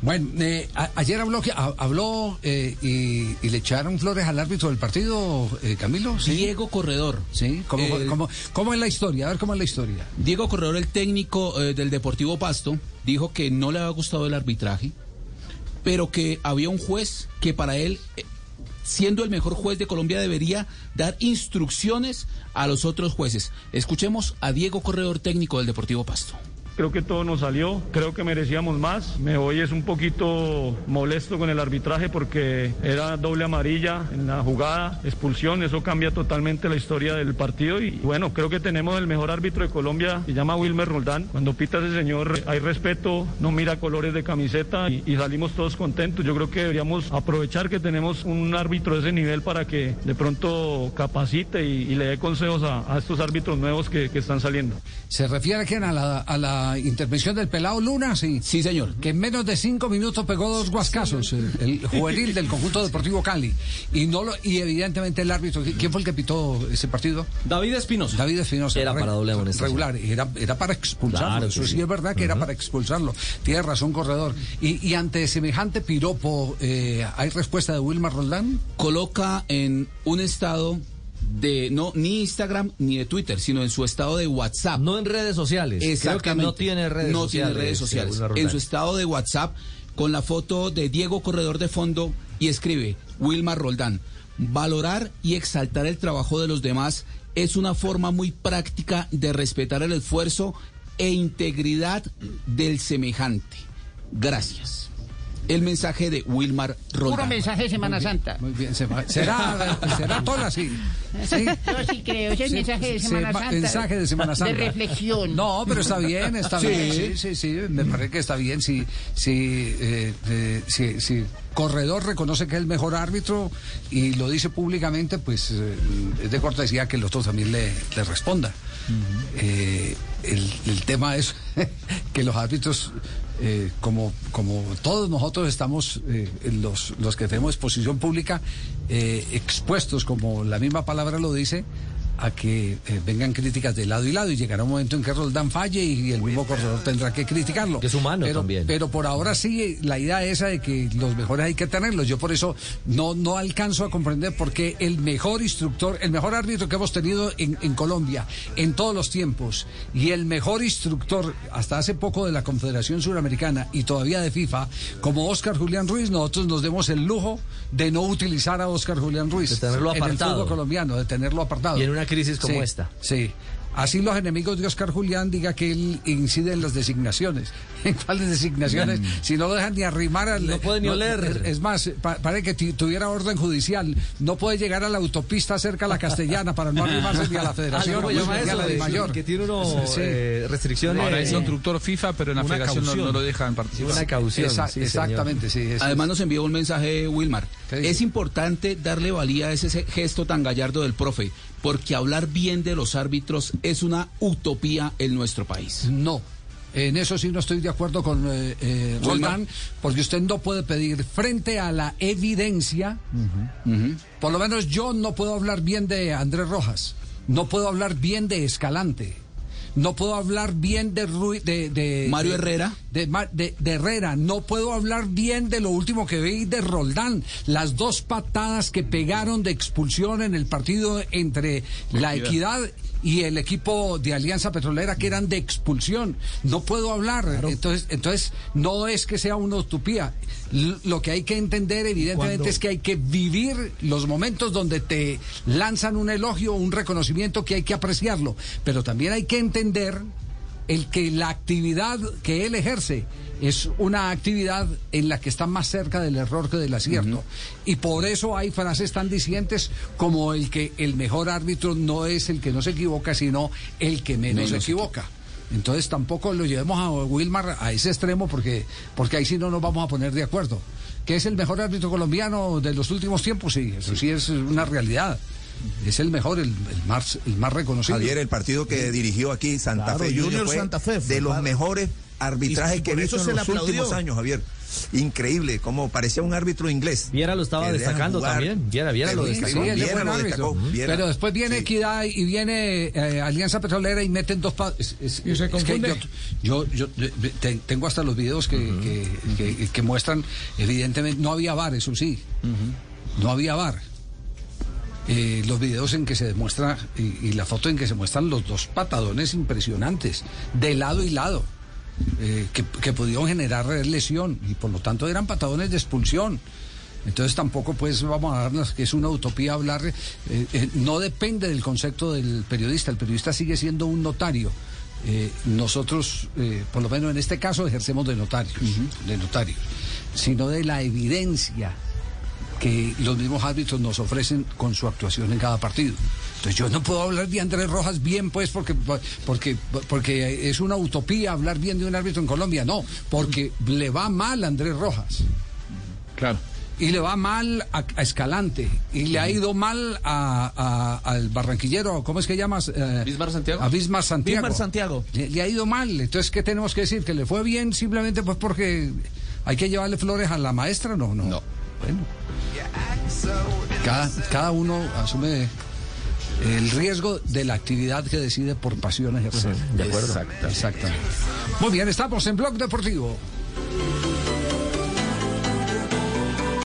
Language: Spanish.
Bueno, eh, ayer habló, habló eh, y, le echaron flores al árbitro del partido, eh, Camilo. Diego Corredor. Sí, ¿Cómo, es la historia? A ver cómo es la historia. Diego Corredor, el técnico del Deportivo Pasto, dijo que no le había gustado el arbitraje, pero que había un juez que para él siendo el mejor juez de Colombia, debería dar instrucciones a los otros jueces. Escuchemos a Diego Corredor, técnico del Deportivo Pasto. Creo que todo nos salió, creo que merecíamos más. Me voy es un poquito molesto con el arbitraje porque era doble amarilla en la jugada, expulsión, eso cambia totalmente la historia del partido y bueno, creo que tenemos el mejor árbitro de Colombia, se llama Wilmer Roldán. Cuando pita ese señor hay respeto, no mira colores de camiseta y, salimos todos contentos. Yo creo que deberíamos aprovechar que tenemos un árbitro de ese nivel para que de pronto capacite y, le dé consejos a, estos árbitros nuevos que, están saliendo. ¿Se refiere a la, a la intervención del pelado Luna, sí. Sí, señor. Que en menos de cinco minutos pegó dos guascasos, el, juvenil del conjunto deportivo Cali. Y no lo, y evidentemente el árbitro, ¿quién fue el que pitó ese partido? David Espinosa. David Espinosa. Era para doble Regular, era, era para expulsarlo. Eso sí. es verdad que era para expulsarlo. Tiene razón, corredor. Y, y ante semejante piropo, eh, ¿hay respuesta de Wilmar Roldán? Coloca en un estado de no ni Instagram ni de Twitter, sino en su estado de WhatsApp. No en redes sociales. Exactamente. no tiene redes no sociales. tiene redes sociales. En su estado de WhatsApp con la foto de Diego Corredor de fondo y escribe Wilmar Roldán. Valorar y exaltar el trabajo de los demás es una forma muy práctica de respetar el esfuerzo e integridad del semejante. Gracias el mensaje de Wilmar Roldán. Puro mensaje de Semana Santa. Muy bien, será, será todo así. ¿Sí? Yo sí creo, es el mensaje de Semana Santa. Mensaje de Semana Santa. De reflexión. No, pero está bien, está bien. Sí, sí, sí, me parece que está bien. Si, si, eh, si, si Corredor reconoce que es el mejor árbitro y lo dice públicamente, pues eh, es de cortesía que el otro también le, le responda. Eh, el, el tema es que los árbitros eh, como, como todos nosotros estamos, eh, los, los que tenemos exposición pública, eh, expuestos, como la misma palabra lo dice, a que eh, vengan críticas de lado y lado y llegará un momento en que Roldán falle y el mismo corredor tendrá que criticarlo. Que es humano pero, también. Pero por ahora sí, la idea esa de que los mejores hay que tenerlos. Yo por eso no, no alcanzo a comprender por qué el mejor instructor, el mejor árbitro que hemos tenido en, en Colombia en todos los tiempos y el mejor instructor hasta hace poco de la Confederación Suramericana y todavía de FIFA, como Oscar Julián Ruiz, nosotros nos demos el lujo de no utilizar a Oscar Julián Ruiz de tenerlo en apartado. el fútbol colombiano, de tenerlo apartado. Y en una crisis como esta. Sí. Así los enemigos de Oscar Julián diga que él incide en las designaciones. ¿En cuáles designaciones? Si no lo dejan ni arrimar al... No puede ni oler. Es, más, parece que tuviera orden judicial. No puede llegar a la autopista cerca a la castellana para no arrimarse ni a la federación ni a la de mayor. Que tiene uno eh, restricciones. Ahora es instructor FIFA, pero en la federación no, lo dejan participar. Una caución. exactamente, sí. Además nos envió un mensaje Wilmar. Es importante darle valía a ese gesto tan gallardo del profe porque hablar bien de los árbitros es una utopía en nuestro país. No. En eso sí no estoy de acuerdo con eh, eh Roldán, porque usted no puede pedir frente a la evidencia, por lo menos yo no puedo hablar bien de Andrés Rojas, no puedo hablar bien de Escalante, no puedo hablar bien de, de, Mario Herrera. De, de, Herrera. No puedo hablar bien de lo último que vi de Roldán. Las dos patadas que pegaron de expulsión en el partido entre la equidad y el equipo de Alianza Petrolera que eran de expulsión. No puedo hablar. Entonces, entonces, no es que sea una utopía. lo que hay que entender, evidentemente, es que hay que vivir los momentos donde te lanzan un elogio, un reconocimiento que hay que apreciarlo. Pero también hay que entender el que la actividad que él ejerce es una actividad en la que está más cerca del error que del acierto. Y por eso hay frases tan dicientes como el que el mejor árbitro no es el que no se equivoca, sino el que menos, se equivoca. Entonces tampoco lo llevemos a Wilmar a ese extremo porque, porque ahí sí no nos vamos a poner de acuerdo. ¿Que es el mejor árbitro colombiano de los últimos tiempos? Sí, eso sí es una realidad es el mejor, el, más, el más reconocido. Javier, el partido que dirigió aquí Santa Fe Junior fue Santa Fe, de los mejores arbitraje que he visto en los últimos años, Javier. Increíble, como parecía un árbitro inglés. Viera lo estaba destacando también. Viera, Viera lo destacó. Pero después viene Equidad y viene eh, Alianza Petrolera y meten dos... y se confunde. yo, yo, tengo hasta los videos que, que, muestran, evidentemente, no había bar, eso sí. No había bar. Eh, los videos en que se demuestra y, la foto en que se muestran los dos patadones impresionantes, de lado y lado. Eh, que, que, pudieron generar lesión y por lo tanto eran patadones de expulsión. Entonces tampoco pues vamos a darnos que es una utopía hablar, eh, eh, no depende del concepto del periodista, el periodista sigue siendo un notario. nosotros, por lo menos en este caso, ejercemos de notarios, de notarios, sino de la evidencia que los mismos árbitros nos ofrecen con su actuación en cada partido. Entonces yo no puedo hablar de Andrés Rojas bien, pues, porque, porque, porque es una utopía hablar bien de un árbitro en Colombia. No, porque le va mal a Andrés Rojas. Claro. Y le va mal a, Escalante. Y le ha ido mal a, al barranquillero, ¿cómo es que llamas? Eh, Bismar Santiago. A Bismar Santiago. Bismar Santiago. Le, ha ido mal. Entonces, ¿qué tenemos que decir? ¿Que le fue bien simplemente pues porque hay que llevarle flores a la maestra? No, no. No. Bueno. Cada, cada uno asume el riesgo de la actividad que decide por pasión ejercer. De acuerdo. Exactamente. Muy bien, estamos en Blog Deportivo.